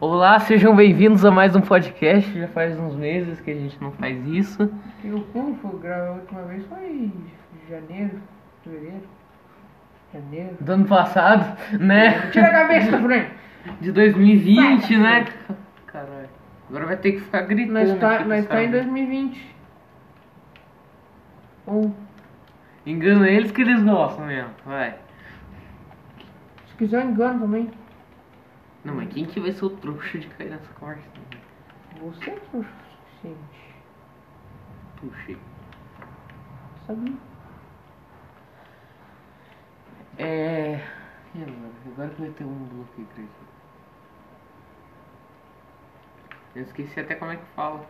Olá, sejam bem-vindos a mais um podcast. Já faz uns meses que a gente não faz isso. Eu como foi gravar a última vez foi em janeiro, fevereiro. Janeiro. Do ano passado, né? Tira a cabeça frente. De 2020, né? Caralho. Agora vai ter que ficar gritando. Nós tá, aqui nós pros tá em caras. 2020. Ou, Engana eles que eles gostam mesmo. Vai. se quiser engano também. Não, mas quem que vai ser o trouxa de cair nessa conversa? Você é trouxa o suficiente. Puxei. Sabia? É. E agora? Agora que vai ter um bloqueio aqui. Eu esqueci até como é que fala.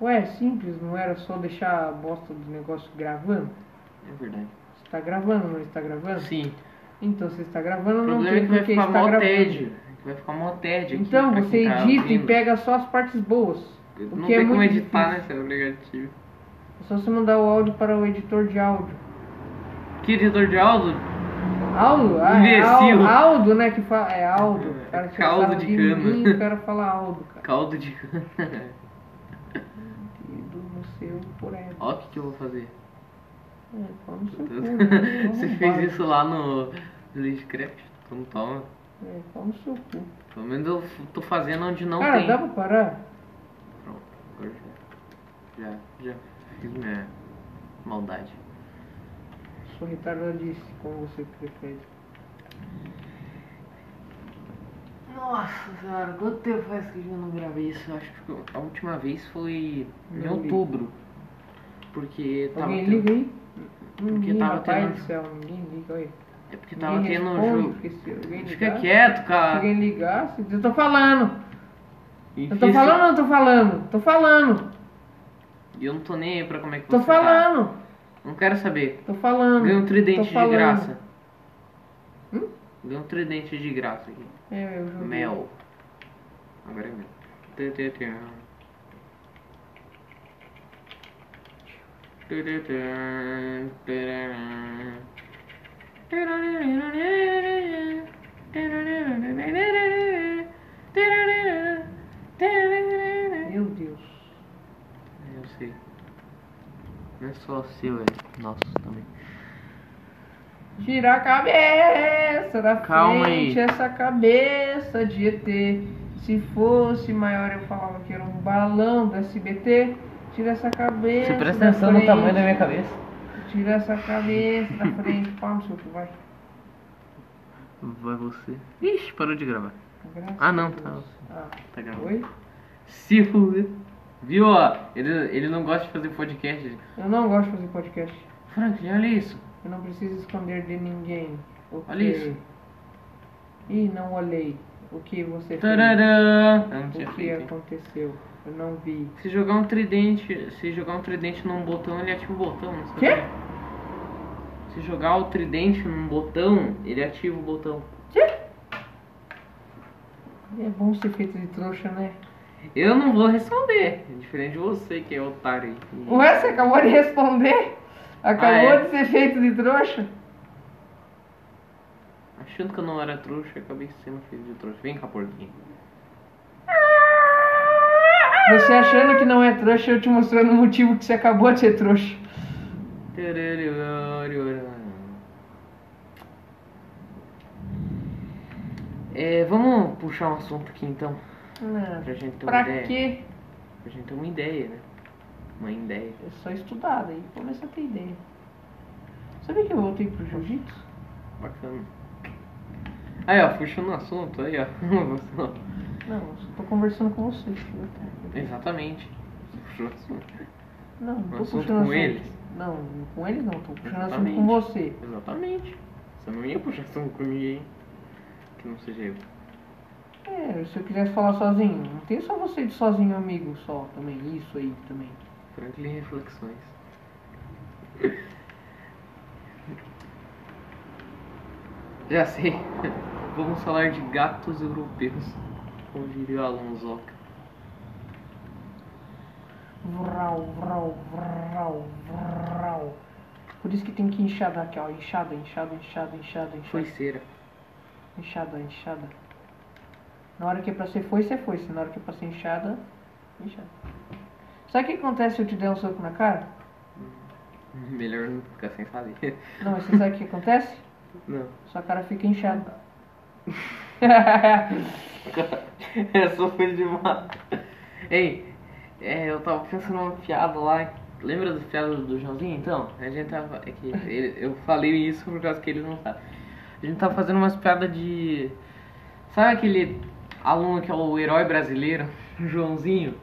Ué, é simples, não era só deixar a bosta do negócio gravando? É verdade. Você tá gravando, não está gravando? Sim. Então, você está gravando, O não problema é tem que vai porque ficar está gravando. tédio. Vai ficar mó tédio aqui. Então, você edita e pega só as partes boas. Não é tem como muito editar difícil. nesse aplicativo. É só você mandar o áudio para o editor de áudio. Que editor de áudio? Aldo? Ah, é Imbecil. Al- Aldo, né? Que fala. É Aldo. O cara Caldo de de cana. mim, o cara fala Aldo, cara. Caldo de cana. Por. Ó o que, que eu vou fazer. É, né? Você Arrombado. fez isso lá no Leadcraft? Então toma. É, no seu cu. Pelo menos eu tô fazendo onde não cara, tem. dá pra parar? Pronto, agora já. Já, já fiz minha maldade. Sou retardadice, como você prefere. Nossa senhora, quanto tempo faz que eu não gravei isso? Eu acho que a última vez foi em li. outubro. Porque tava Alguém tendo- liga aí? Ninguém, tava rapaz tendo- do céu, ninguém liga aí. É porque tava Ninguém tendo um responde, jogo. se alguém Fica ligar- quieto, Se cara. alguém ligar, se... eu tô falando. Eu Enfia tô falando ou não tô falando? Tô falando. E eu não tô nem aí pra como é que Tô você tá. falando. Não quero saber. Tô falando. Ganhei um Tô tridente de graça. Hum? Ganhei um tridente de graça aqui. É, eu joguei. Mel. Agora é mel. Tê, tê, Meu Deus. Eu sei. Não é só seu, é nosso também. Tira a cabeça da Calma frente, aí. essa cabeça de ET. Se fosse maior, eu falava que era um balão do SBT. Tira essa cabeça. Você presta atenção no tamanho da minha cabeça. Tira essa cabeça da frente. Pau no seu cu, vai. Vai você. Ixi, parou de gravar. Graças Ah, não, tá. Ah, Tá gravando. oi? Se fuder. Viu, ó? Ele, ele não gosta de fazer podcast. Eu não gosto de fazer podcast. Franklin, olha isso. Eu não preciso esconder de ninguém. O Olha isso. Ih, não olhei. O que você fez? Tarará. Eu não O que feito. aconteceu? Eu não vi. Se jogar um tridente, se jogar um tridente num botão, ele ativa o botão, não sabe? Quê? Se jogar o tridente num botão, ele ativa o botão. É bom ser feito de trouxa, né? Eu não vou responder, diferente de você que é otário. Ué, você acabou de responder? Acabou Ah, é? de ser feito de trouxa? Achando que eu não era trouxa, acabei sendo feito de trouxa. Vem cá, porquinho. Você achando que não é trouxa, eu te mostrando o motivo que você acabou de ser trouxa. É, vamos puxar um assunto aqui então, Não. pra gente ter Pra uma ideia. quê? Pra gente ter uma ideia, né? Uma ideia. É só estudar, daí começa a ter ideia. Sabia que eu voltei pro jiu-jitsu? Bacana. Aí, ó, puxando o assunto, aí, ó. Não, eu só tô conversando com você. filho. Exatamente. Não, não tô assunto puxando com assunto. eles? Não, com eles não, tô puxando assunto Exatamente. com você. Exatamente. Você não ia puxar assunto com ninguém que não seja eu. É, se eu quisesse falar sozinho, não tem só você de sozinho amigo só também, isso aí também. Franklin Reflexões. Já sei. Vamos falar de gatos europeus. Como diria o Alonsoca. Vral, vral, vral, vral. Por isso que tem que enxadar aqui, ó. Enxada, enxada, enxada, enxada, enxada. Foi cera. Enxada, enxada. Na hora que é pra ser foi, você foi. Se na hora que é pra ser inchada, inchada. Sabe o que acontece se eu te der um soco na cara? Melhor não ficar sem saber. Não, mas você sabe o que acontece? Não. Sua cara fica inchada. Essa foi demais. Ei, é, eu tava pensando numa piada lá. Lembra das piadas do Joãozinho? Então, a gente tava. É que ele- eu falei isso por causa que ele não sabe. A gente tava fazendo umas piadas de. Sabe aquele aluno que é o herói brasileiro? Joãozinho?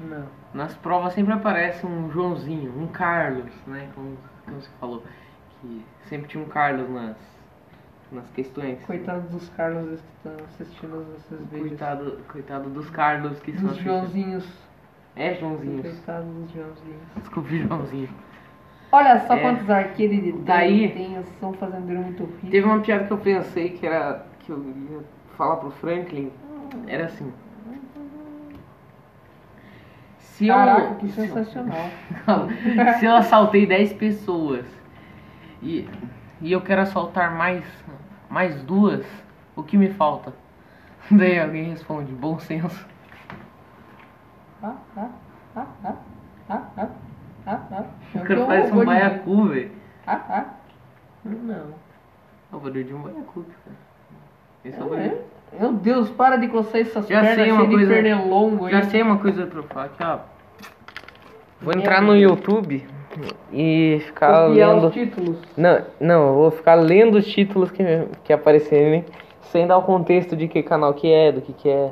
Não. Nas provas sempre aparece um Joãozinho, um Carlos, né? Como, como você falou. Que sempre tinha um Carlos nas, nas questões. Coitado dos Carlos que estão assistindo esses vídeos. Coitado, coitado dos Carlos que são Dos assim. Joãozinhos. É, Joãozinho. Coitado dos Joãozinhos. Desculpa, Joãozinho. Olha só É. quantos arqueiros de Daí- tem, são fazendeiro muito rico. Teve uma piada que eu pensei que era. que eu ia falar pro Franklin. Era assim. Se Caraca, eu. que se eu- sensacional. se eu assaltei 10 pessoas e, e eu quero assaltar mais, mais duas, o que me falta? Daí alguém responde, bom senso. Ah, ah, ah, ah, ah, ah, ah, ah. O É cara parece um baiacu, velho. Ah, ah. Não. É o barulho de um baiacu, cara. Esse é o É. barulho. Meu Deus, para de coçar essas Já pernas sei uma coisa- de pernilongo aí. Já sei uma coisa pra falar aqui, ó. Vou entrar no. YouTube e ficar lendo. os títulos. Não, não, eu vou ficar lendo os títulos que, que aparecerem sem dar o contexto de que canal que é, do que que é.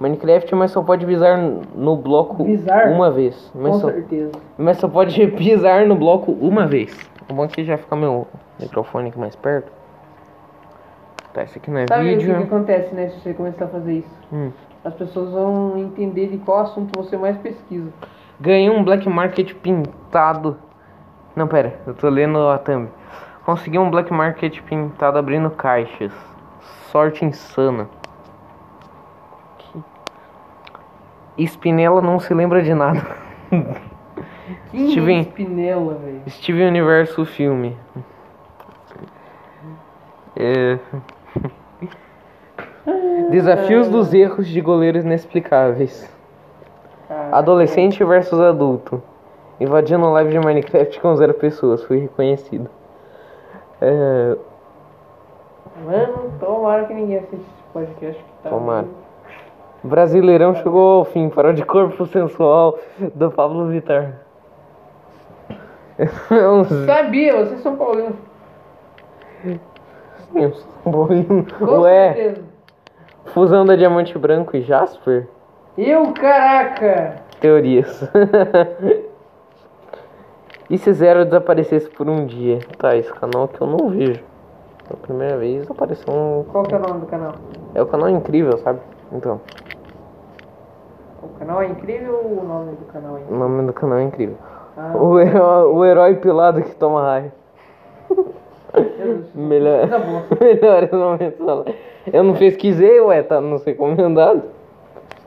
Minecraft, mas só pode pisar no bloco Pisar? uma vez. Mas Com só, certeza. mas só pode pisar no bloco uma vez. O bom é que já fica meu microfone aqui mais perto. Tá, esse aqui não é Sabe o que, vídeo. que acontece, né, se você começar a fazer isso? Hum. As pessoas vão entender de qual assunto você mais pesquisa. Ganhei um Black Market pintado. Não, pera, eu tô lendo a thumb. Consegui um Black Market pintado abrindo caixas. Sorte insana. Que- Spinella não se lembra de nada. Quem Steven. Spinella, velho? Steven Universo filme. É... Desafios dos erros de goleiros inexplicáveis. Adolescente versus adulto. Invadindo live de Minecraft com zero pessoas. Fui reconhecido. É, Mano, tomara que ninguém assista esse podcast que tá. Tomara. Brasileirão chegou ao fim. Parou de corpo sensual do Pablo Vittar. Sabia, vocês são paulinos. zinho, São Paulino. Com Ué, certeza. fusão da Diamante Branco e Jasper? Eu, caraca! Teorias. e se Zero desaparecesse por um dia? Tá, esse canal que eu não vejo. Pela primeira vez apareceu um. Qual que é o nome do canal? É o canal incrível, sabe? Então, O canal é incrível ou o nome do canal é o incrível? nome do canal é incrível. Ah, O herói, o herói pilado que toma raio. Melhor, melhores momentos. Eu não pesquisei, ué, tá nos recomendados.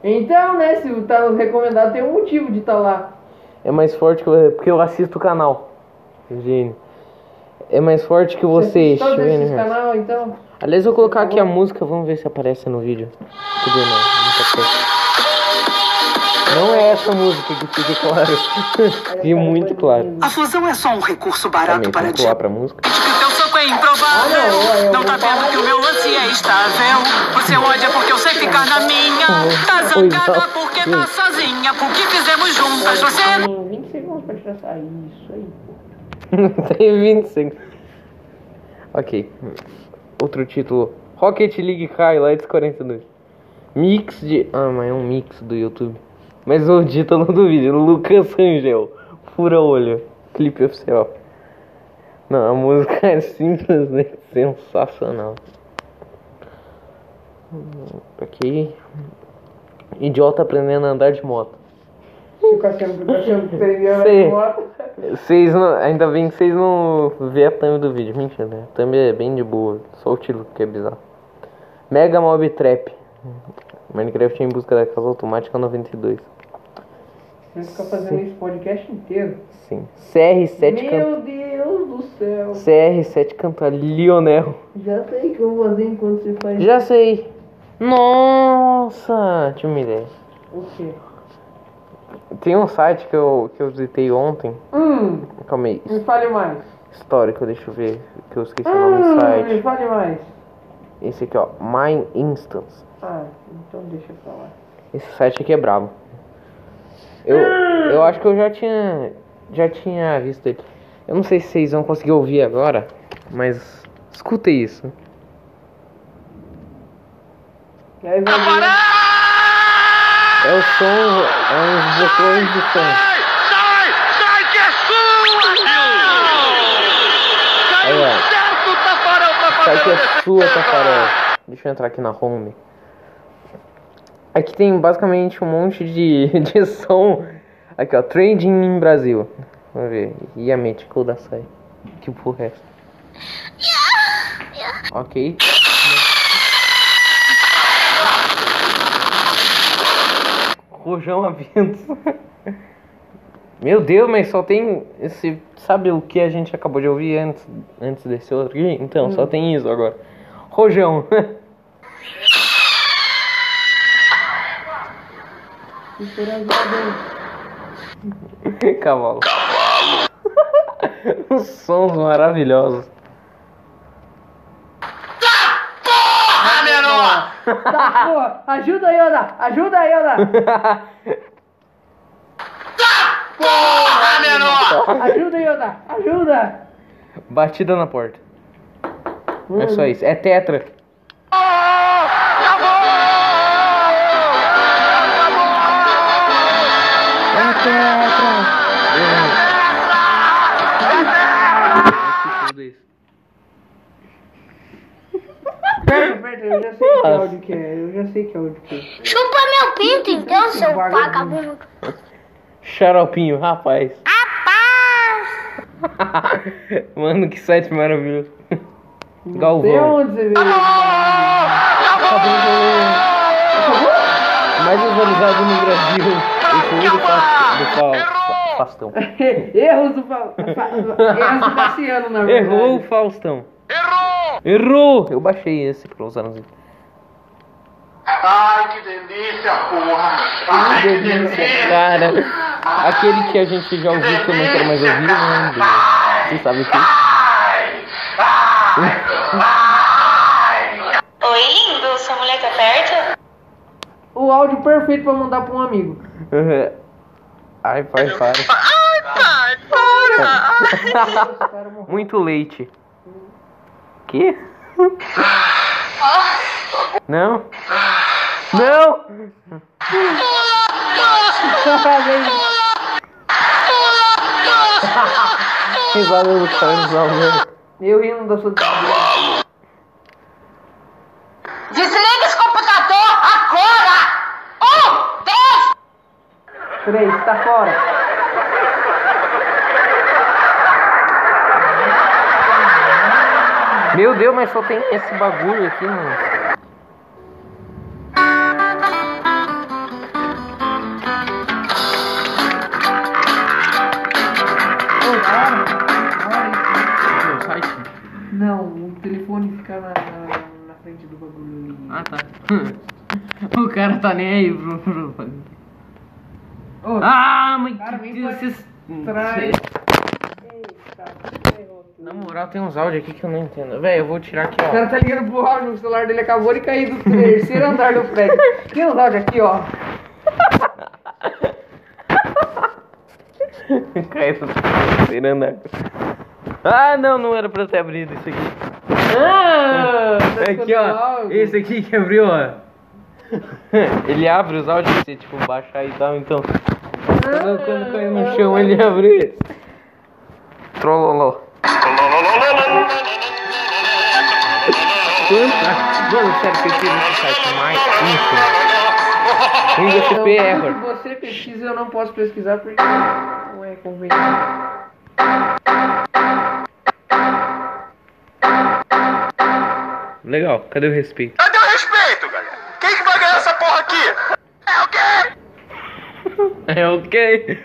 Então, né, se tá recomendado, tem um motivo de estar lá. É mais forte que eu, porque eu assisto o canal. Gênio. É mais forte que você, Steven canal, então. Aliás, eu vou colocar aqui a música, vamos ver se aparece no vídeo. Cadê não? Não é essa música que fica claro. Fique muito claro. A fusão é só um recurso barato Também, para vamos pular pra música. Que é improvável. não, tá vendo que o meu lance é estável. Você ódia porque eu sei ficar na minha. Tá Pois zangada não. porque tá sozinha. Porque fizemos juntas. Você Tem 20 segundos pra tirar essa. Isso aí. Tem 25. Ok. Outro título. Rocket League Highlights 42. Mix de. Ah, mas é um mix do YouTube. Mas o título do vídeo: Lucas Rangel. Fura olho. Clipe oficial. Não, a música é simplesmente sensacional. Hum, Ok. Idiota aprendendo a andar de moto. Se o Cassiano, o Cassiano prendeu Sei. a moto. Vocês não, ainda bem que vocês não vê a thumb do vídeo. Mentira, né? A thumb é bem de boa. Só o título que é bizarro. Mega Mob Trap. Minecraft em busca da casa automática 92. Vai ficar fazendo esse podcast inteiro. Sim. CR7 canta. Meu Deus do céu. CR7 canta Lionel. Já sei o que eu vou fazer enquanto você faz. Já sei. Nossa! Eu me ideia. O quê? Tem um site que eu, que eu visitei ontem. Hum, Calma aí. me fale mais. Histórico, deixa eu ver. Que eu esqueci o nome do Hum, me site. fale mais. Esse aqui, ó. My Instance. Ah, então deixa eu falar. Esse site aqui é brabo. Eu, eu acho que eu já tinha. Já tinha visto ele. Eu não sei se vocês vão conseguir ouvir agora, mas escuta isso. É o som, é uns botões de som. Sai! Sai que é sua! Aí, Caiu ó. certo, Tafarel, fazer aqui a é sua. Tafarel. Deixa eu entrar aqui na home. Aqui tem basicamente um monte de, de som. Aqui, ó. Trending em Brasil. Vamos ver. E a mente Kudasai. Que porra é essa? Ok. Rojão a vento. Meu Deus, mas só tem esse. Sabe o que a gente acabou de ouvir antes, antes desse outro aqui? Então, só tem isso agora. Rojão. Cavalo. Os sons maravilhosos. Ah, menor! Tá, porra, ajuda aí, Yoda! Ajuda aí, Yoda! Ah, menor! Ajuda aí, Yoda! Ajuda! Batida na porta. É só isso. É tetra. É tetra. Perto, perto, eu já sei que áudio que é. Eu já sei que áudio que é. Chupa meu pinto então, seu vagabundo. Xaropinho, rapaz. Mano, que site maravilhoso. Não sei Galvão. onde você. Mais visualizado no Brasil. Do, do Faustão. Erros do Fa- Fa- Erros do Cassiano, na verdade. Errou o Faustão. Errou! Errou! Eu baixei esse pra usar nos vídeos. Ai, que delícia, porra! Ai, que delícia! Cara, aquele que a gente já ouviu que eu não quero mais ouvir, lembro. Você sabe o que? Ai! Ai! Oi, lindo, sua mulher tá perto? O áudio perfeito pra mandar pra um amigo. Ai, pai, para. Ai, para! Muito leite. Que? Não? Não! Risada do Carlos Almeida. Eu rindo da sua Desliga esse computador agora! Um, dois, Três, tá fora. Meu Deus, mas só tem esse bagulho aqui, mano. Não, o telefone fica na, na, na frente do bagulho. Ah, tá. o cara tá nem aí pro. pro- Ô, Ah, mas Cara, que vem Deus, pra Na moral, tem uns áudios aqui que eu não entendo. Véi, eu vou tirar aqui, O ó. cara tá ligando pro áudio, o celular dele acabou de cair do terceiro andar do prédio. Tem uns áudios aqui, ó. Caiu do terceiro andar. Ah, não, não era pra ter abrido isso aqui. Ah, tá Aqui, ó. áudio? Esse aqui que abriu, ó. Ele abre os áudios se tipo baixar e tal, então. Quando, quando caiu no chão ele abre. Trololó. Mano, sério, pesquisa nesse site mais info. Então, CP error. que você pesquisa, eu não posso pesquisar porque não é conveniente. Legal, cadê o respeito? Cadê o respeito, galera? Quem que vai ganhar essa porra aqui? É o quê? É ok.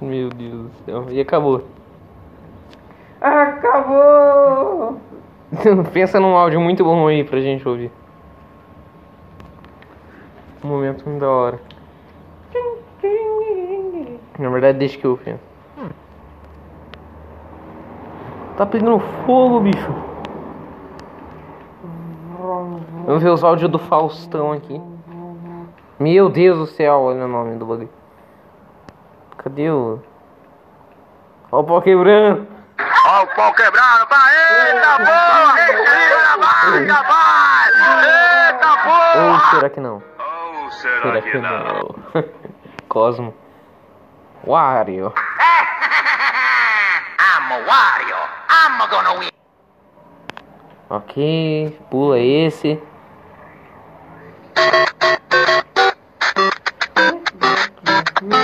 Meu Deus do céu. E acabou. Acabou! Pensa num áudio muito bom aí pra gente ouvir. Um momento muito da hora. Na verdade, deixa que eu penso. Tá pegando fogo, bicho. Vamos ver os áudios do Faustão aqui. Meu Deus do céu, olha o nome do bagulho. Cadê o. Ó o pau quebrando. Ó o pau quebrando, pá, eita porra! Eita vai, rapaz! Eita Ou porra! será que não? Ou Será será que que não? não? Cosmo. Wario. I'm a Wario. I'm gonna win. Ok, pula esse.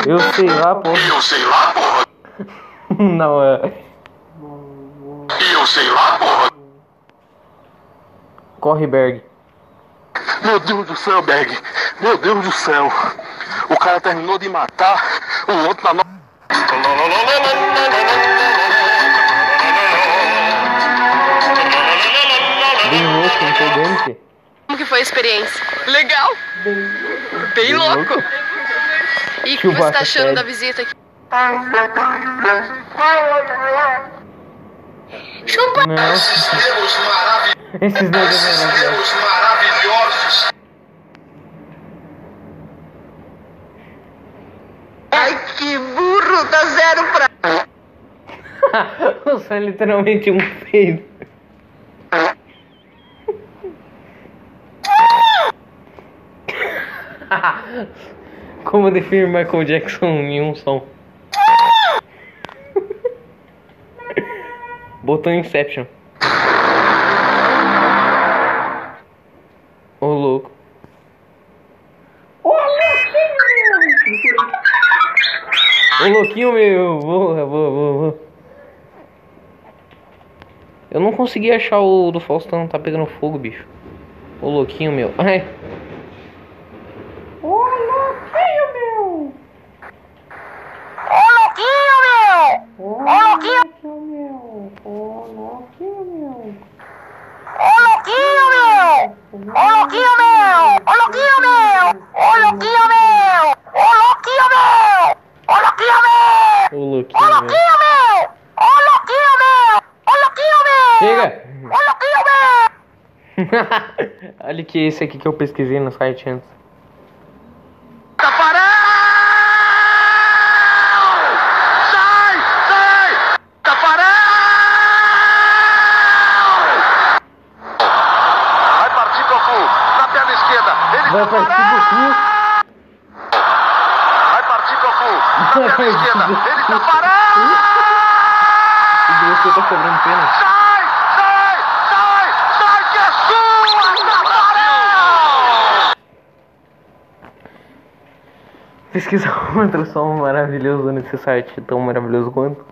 Eu sei lá, pô. Eu sei lá, porra. Não, é. Eu sei lá, porra. Corre, Berg. Meu Deus do céu, Berg. Meu Deus do céu. O cara terminou de matar o outro na no... Bem louco, empolgante. Como que foi a experiência? Legal! Bem louco! E o que você tá achando da visita aqui? Chupa! Não, esses negros maravilhosos. maravilhosos. Ai, que burro! Dá zero pra... Você é literalmente um peido. Como definir Michael Jackson em um som? Botou Inception. Ô louco. Ô louquinho meu, vou, vou, vou, vou. Eu não consegui achar o do Faustão, tá pegando fogo, bicho. Ô louquinho meu. Ai. Ô louquinho meu. Ô, louquinho, meu! Ô, louquinho! meu. Ô louquinho meu. Ô, louquinho, meu! Ô, louquinho, meu! Ô, louquinho, meu! Ô, louquinho, meu! Ô, louquinho, meu! Ô, louquinho, meu! Ô Ô, louquinho meu. louquinho, meu! Ô, louquinho, meu! Ô, louquinho, meu! Chega! Ô, louquinho, meu! Olha que esse aqui que eu pesquisei no site antes. Taparão! Sai! Sai! Taparão! Vai partir Goku! Na perna esquerda! Ele Vai partir Goku? Vai partir Goku! Na Vai perna partir esquerda! Goku. Ele taparão! E você tá cobrando pena? Sai! Sai! Sai! Sai que é sua! Taparão! Pesquisar outro som maravilhoso nesse site, tão maravilhoso quanto.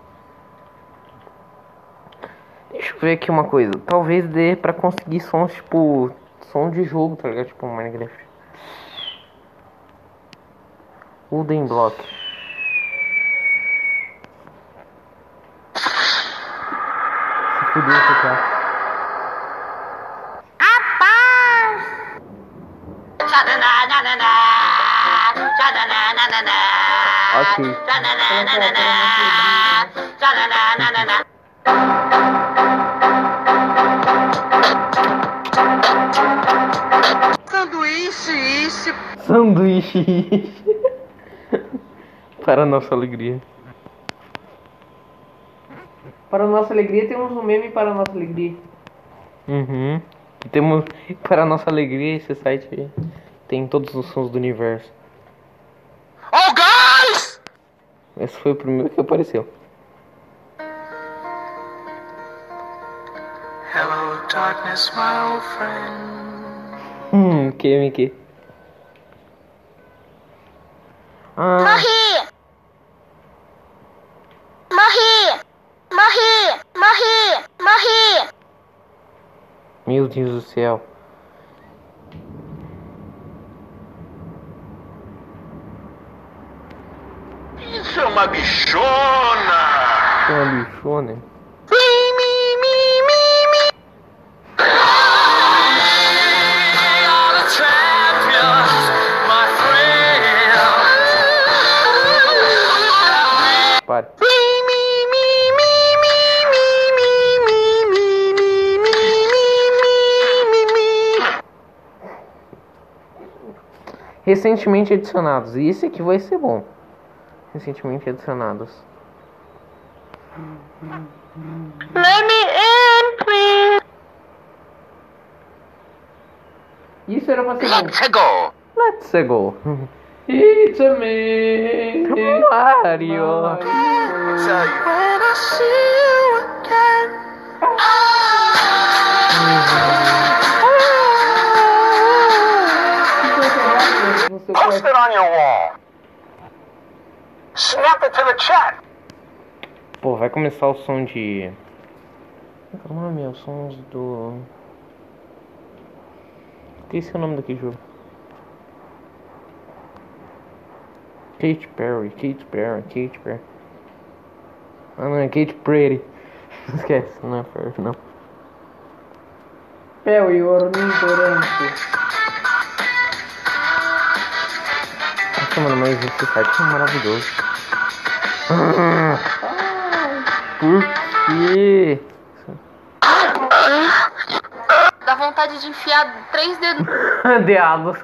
Deixa eu ver aqui uma coisa. Talvez dê pra conseguir sons tipo. som de jogo, tá ligado? Tipo Minecraft. Wooden Block. Se fudeu cara. Ok. Sanduíche. Sanduíche. Para nossa alegria. Para nossa alegria, temos um meme para nossa alegria. Uhum. Temos, para nossa alegria, esse site tem todos os sons do universo. Oh, guys! Esse foi o primeiro que apareceu. Hello, darkness, my old friend. Hum, QMQ. Ah, Morri! Morri! Morri! Morri! Morri! meu Deus do céu. Você é uma bichona! Você é uma bichona? Pare. Recentemente adicionados. E esse aqui vai ser bom. Recentemente adicionados. Let me in, please. Isso era ser bom. Let's go. Let's go. It's a me. Mario. When I see you again. No seu Post it on your wall. Snap it to the chat. Pô, vai começar o som de. Como é que é o nome? Os sons do. Esqueci o nome daquele jogo. Kate Perry, Kate Perry, Kate Perry. Ah não, é Kate Perry. Esquece, não é Perry, não. Pé e ornitorante. Nossa, mano, mas esse site é maravilhoso. Por quê? Dá vontade de enfiar três dedos. Deados.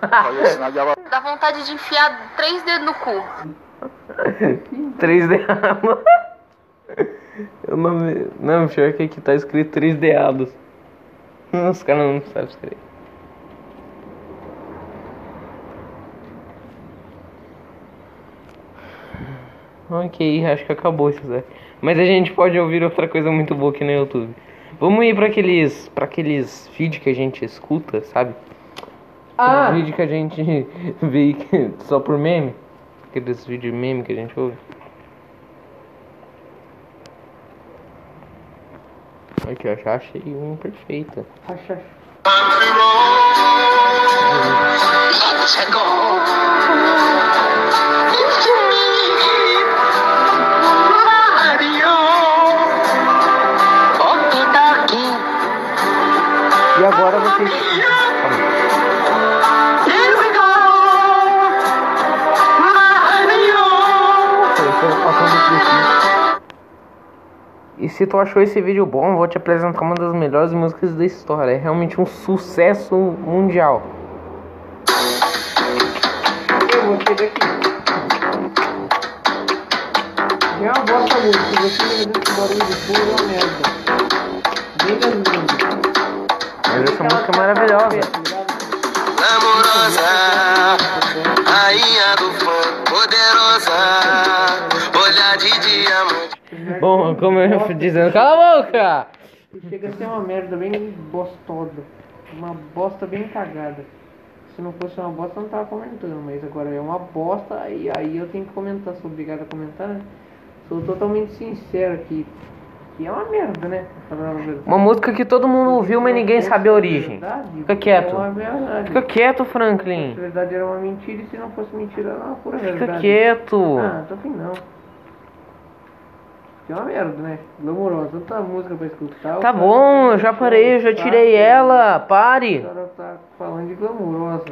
Dá vontade de enfiar três dedos no cu. 3D. O nome. Não, pior que aqui tá escrito 3 deados. Os caras não sabem escrever. Ok, acho que acabou isso, Zé. Mas a gente pode ouvir outra coisa muito boa aqui no YouTube. Vamos ir pra aqueles. para aqueles vídeos que a gente escuta, sabe? Ah, Aqueles vídeos que a gente vê só por meme. Aqueles vídeos meme que a gente ouve. Aqui, eu já achei um perfeito. acha. Let's E agora vocês. Mario. E se tu achou esse vídeo bom, vou te apresentar uma das melhores músicas da história. É realmente um sucesso mundial. Eu gostei daqui. É uma bosta música. Se você lembra desse barulho de fundo, é uma merda. Bem. Mas essa música é maravilhosa. Amorosa, rainha do funk, poderosa, olhar de diamante. Bom, como eu fui dizendo, cala a boca! Chega a ser uma merda bem bostosa. Uma bosta bem cagada. Se não fosse uma bosta, eu não tava comentando. Mas agora é uma bosta e aí eu tenho que comentar. Sou obrigado a comentar, né? Sou totalmente sincero aqui. Que é uma merda, né? A. Uma música que todo mundo ouviu, mas ninguém sabe a origem. Verdade, Fica quieto. É. Fica quieto, Se Franklin. verdade era uma mentira e se não fosse mentira era uma pura verdade. Fica quieto. Ah, tô afim não. Que é uma merda, né? Glamourosa, tanta música pra escutar. Tá bom, eu já parei, eu já tirei ela. O Pare. cara tá falando de glamourosa.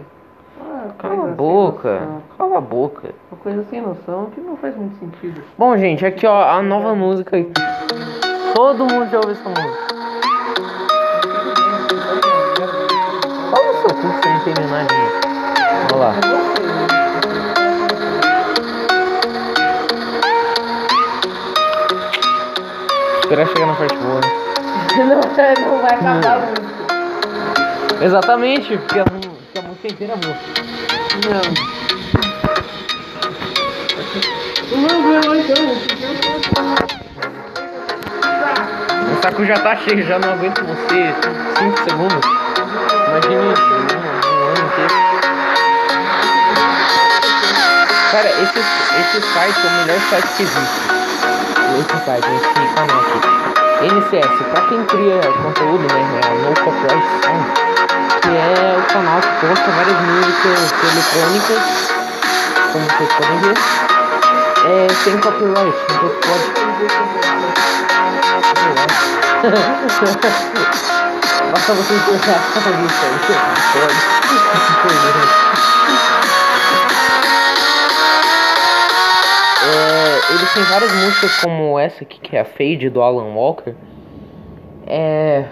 Ah, Cala a boca. Cala a boca. Uma coisa sem noção que não faz muito sentido. Bom, gente, aqui ó, a nova música. Todo mundo já ouviu essa música. Fala o seu cu sem terminar de. Vamos lá. Esperar chegar na parte boa. né? não, não vai acabar Hum. a música. Exatamente, porque a, porque a música inteira é boa. Não. Não, não, não, então. Saco já tá cheio, já não aguento você 5 segundos. Imagine isso, um, ano inteiro. Cara, esse, esse site é o melhor site que existe. Esse site, esse canal aqui. NCS, pra quem cria conteúdo, né? É No Copyright Sound, que é o canal que posta várias músicas eletrônicas, como vocês podem ver. É sem copyright, então pode Basta você encontrar alguém isso É, eles têm várias músicas como essa aqui, que é a Fade do Alan Walker. É,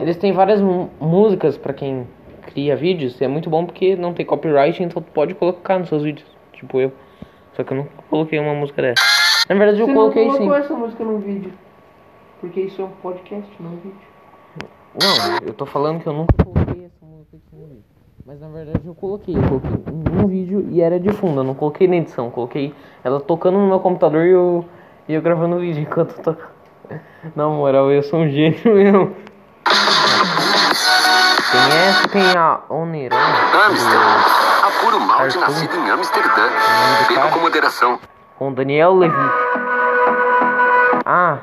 eles têm várias músicas pra quem cria vídeos, é muito bom porque não tem copyright, então tu pode colocar nos seus vídeos. Tipo eu. Só que eu nunca coloquei uma música dessa. Na verdade eu Você coloquei não sim. colocou essa música num vídeo. Porque isso é um podcast, não um vídeo. Não, eu tô falando que eu nunca coloquei essa música aqui no vídeo. Mas na verdade eu coloquei, eu coloquei num vídeo e era de fundo, eu não coloquei na edição, eu coloquei ela tocando no meu computador e eu, e eu gravando o vídeo enquanto eu toco. Na moral, eu sou um gênio mesmo. Tem essa, tem a Oneron. Apuro malte Arthur. nascido em Amsterdã. Beba com moderação. Com Daniel Levy. Ah,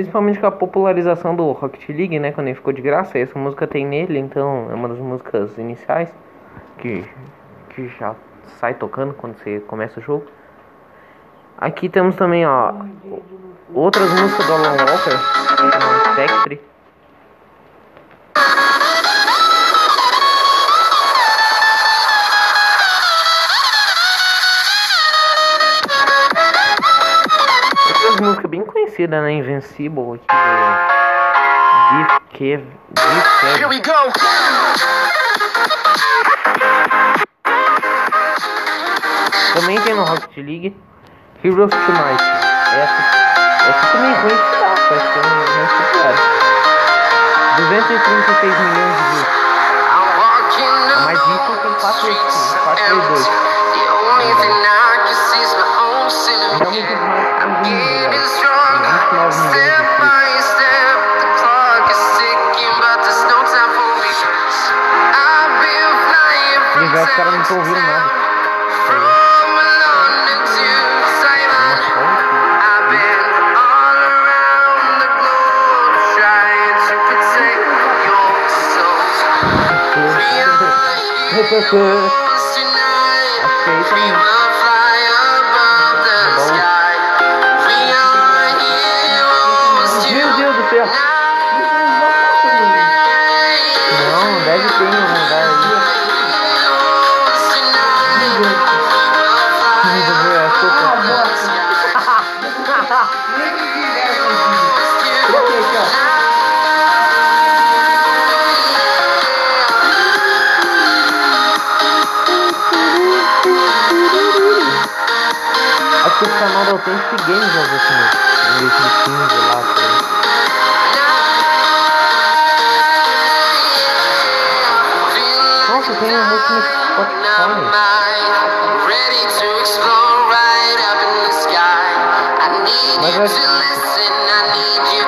Principalmente, com a popularização do Rocket League, né? Quando ele ficou de graça, essa música tem nele, então é uma das músicas iniciais que, que já sai tocando quando você começa o jogo. Aqui temos também, ó, outras músicas do Alan Walker, Spectre. torcida na né? Invencible aqui do que é Here we go. Também tem no Rocket League Heroes Tonight. Essa, essa também foi escassa, acho que eu não, não sei 236 milhões de views. A Mas isso tem 4x2 is my own E silhouette. realmente os mais I'm consumidos, getting velho. stronger, 29 milhões de step by não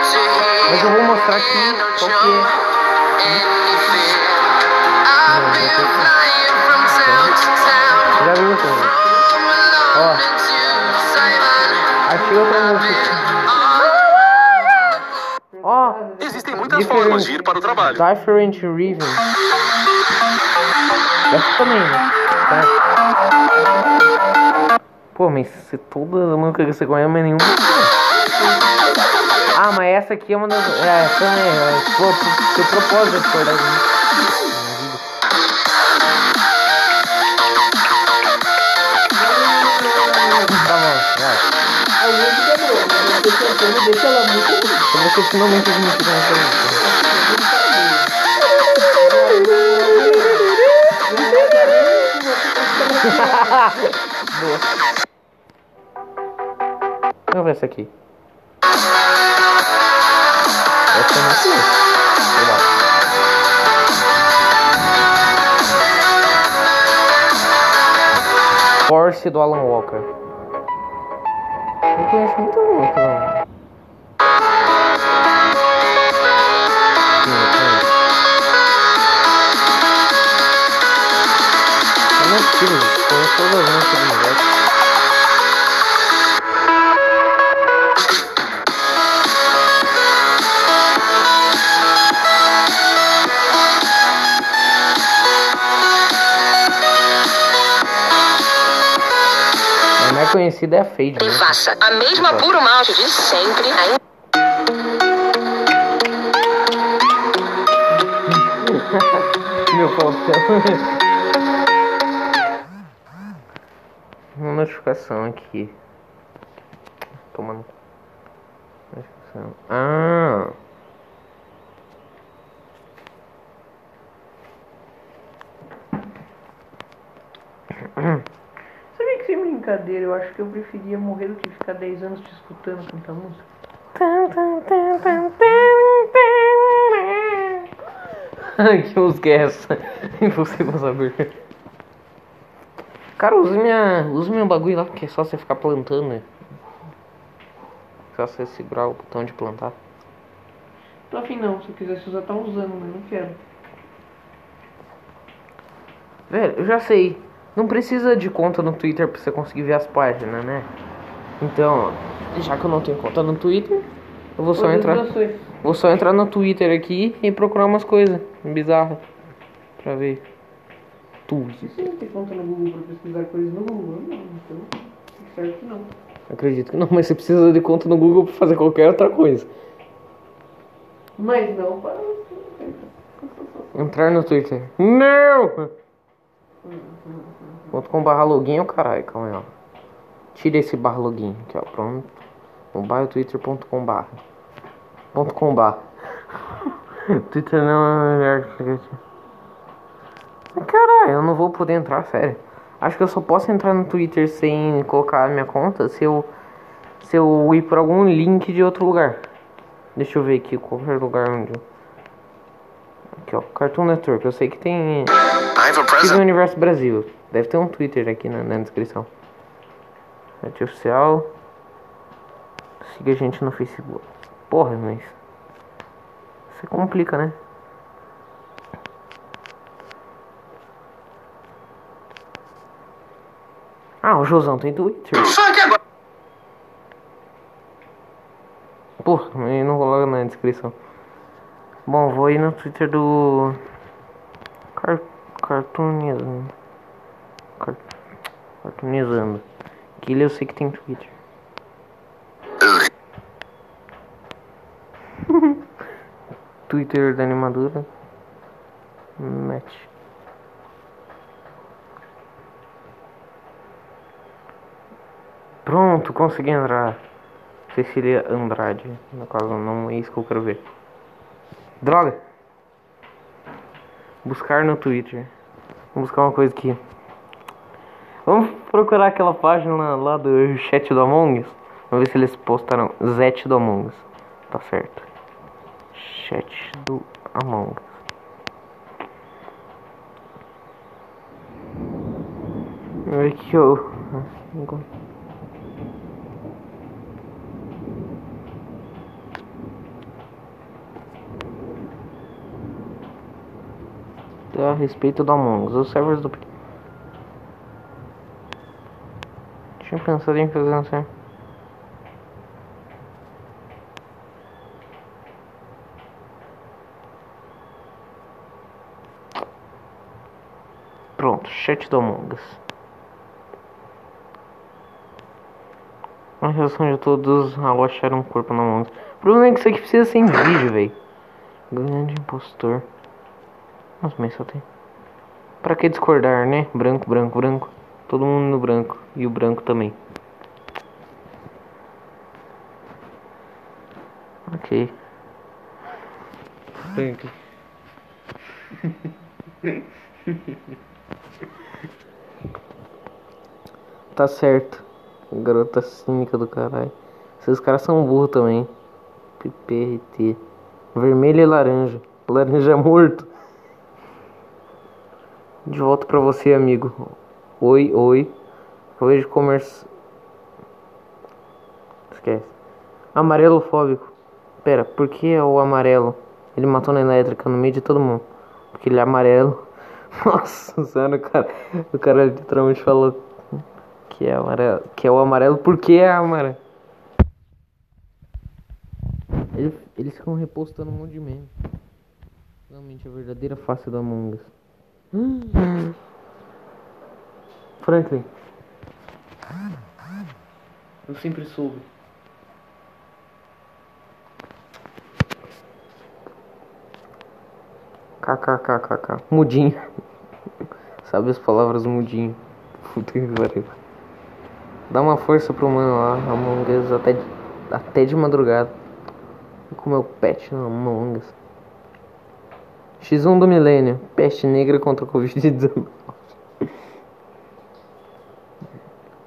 to hear. Mas eu vou mostrar aqui qual que é. Any fear. I've been flying from town to town. Já viu to Taiwan. Achei outra música. Ó, Existem muitas formas de ir para o trabalho. Different Rhythm. Essa também, né? Tá. Pô, mas se toda música que você conhece, mas nenhuma. Ah, mas essa aqui é uma das. É, também. É, pô, de propósito de acordar aqui. Tá bom, vai. A não, mas você cantando deixa Boa. Vamos ver essa aqui. Essa eu conheço. Sei lá. Force do Alan Walker. Eu conheço muita música. toda a mais conhecida é a Fade. E faça a mesma tipo, puro mal de sempre. Meu falsão. Notificação aqui. Tomando. Notificação. Ah! Sabia que sem brincadeira, eu acho que eu preferia morrer do que ficar 10 anos te escutando cantar música. que música é essa? Impossível saber. Cara, use minha. Use meu bagulho lá, que é só você ficar plantando, né? Só você segurar o botão de plantar. Tô afim não, se eu quisesse usar, tá usando, mas não quero. Velho, eu já sei. Não precisa de conta no Twitter pra você conseguir ver as páginas, né? Então, já que eu não tenho conta no Twitter, eu vou só entrar. Vou só entrar no Twitter aqui e procurar umas coisas bizarras. Pra ver. Twitter. Você não tem conta no Google pra pesquisar coisas no Google? Não, então. Certo que não. Acredito que não, mas você precisa de conta no Google pra fazer qualquer outra coisa. Mas não para. Entrar no Twitter. Não! Ponto com barra login, caralho, calma aí, ó. Tira esse barra login aqui, ó. Pronto. Mobile twitter.com barra. Ponto com barra. Twitter não é melhor que isso. Caralho, eu não vou poder entrar, sério. Acho que eu só posso entrar no Twitter sem colocar a minha conta se eu, se eu ir por algum link de outro lugar. Deixa eu ver aqui qualquer lugar onde. Aqui, ó. Cartoon Network. Eu sei que tem. Steven. Universo Brasil. Deve ter um Twitter aqui na, na descrição. Site oficial. Siga a gente no Facebook. Porra, mas. Você complica, né? O Josão tem Twitter. Só que agora. Porra, mas não coloca na descrição. Bom, vou ir no Twitter do. Car... Cartoonizando. Car... Cartoonizando. Que ele eu sei que tem Twitter. Twitter da animadora. Match. Pronto, consegui entrar. Cecília Andrade. No caso, não é isso que eu quero ver. Droga! Buscar no Twitter. Vou buscar uma coisa aqui. Vamos procurar aquela página lá do chat do Among Us. Vamos ver se eles postaram Zet do Among Us. Tá certo. Chat do Among Us. Ver que eu. A respeito do Among Us, os servers do. Tinha pensado em fazer assim. Pronto, chat do Among Us. A reação de todos ao achar um corpo no Among Us. O problema é que isso aqui precisa ser em vídeo, velho. Grande impostor. Nossa, mas só tem. Pra que discordar, né? Branco, branco, branco. Todo mundo no branco. E o branco também. Ok. Branco. tá certo. Garota cínica do caralho. Esses caras são burros também. PPRT. Vermelho e laranja. Laranja morto. De volta pra você, amigo. Oi, oi. Acabei de comer. Esquece. Amarelo fóbico. Pera, por que é o amarelo? Ele matou na elétrica no meio de todo mundo. Porque ele é amarelo. Nossa senhora, cara. O cara literalmente falou que é amarelo. Que é o amarelo porque é amarelo. Eles, eles ficam repostando um monte de meme. Realmente a verdadeira face do Among Us. Franklin. Eu sempre soube. KKKKK. Mudinho. Sabe as palavras mudinho. Puta que pariu. Dá uma força pro mano lá, Among Us até de, até de madrugada. Com meu pet no Among Us. X1 do milênio. Peste negra contra a Covid-19.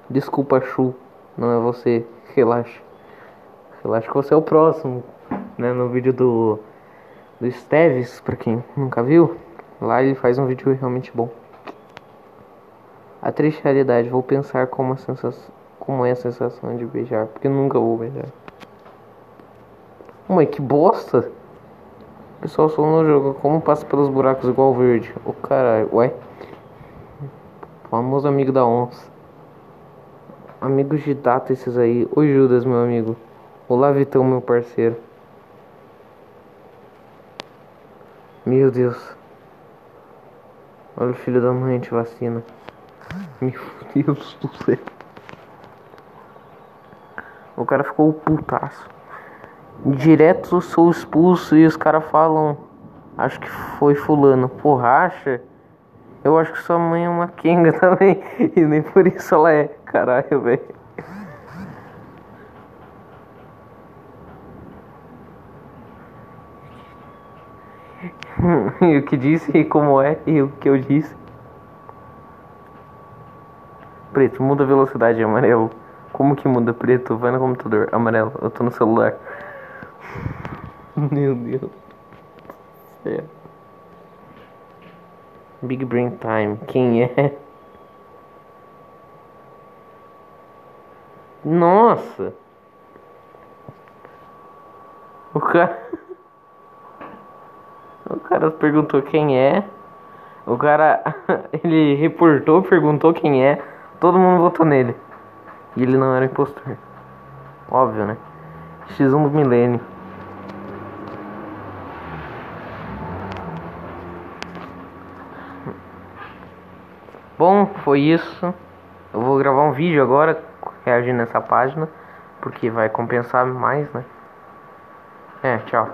Desculpa, Chu. Não é você. Relaxa. Relaxa que você é o próximo. Né? No vídeo do. Do Steves, pra quem nunca viu. Lá ele faz um vídeo realmente bom. A triste realidade, vou pensar como, a sensação, como é a sensação de beijar, porque nunca vou beijar. Mãe, que bosta! O pessoal só no jogo, como passa pelos buracos igual verde? O caralho, ué? Famoso amigo da onça. Amigos de data esses aí. Oi Judas, meu amigo. Olá Vitão, meu parceiro. Meu Deus. Olha o filho da mãe de vacina. Meu Deus do céu. O cara ficou putaço. Direto sou expulso e os caras falam. Acho que foi fulano. Porra, acha? Eu acho que sua mãe é uma Kenga também. E nem por isso ela é. Caralho, velho. e o que disse e como é e o que eu disse. Preto, muda a velocidade, amarelo. Como que muda preto? Vai no computador, amarelo. Eu tô no celular. Meu Deus. É. Big Brain Time. Quem é? Nossa. O cara. O cara perguntou quem é. O cara. Ele reportou, perguntou quem é. Todo mundo votou nele. E ele não era impostor. Óbvio, né? X1 do milênio. Bom, foi isso. Eu vou gravar um vídeo agora reagindo nessa página. Porque vai compensar mais, né? É, tchau.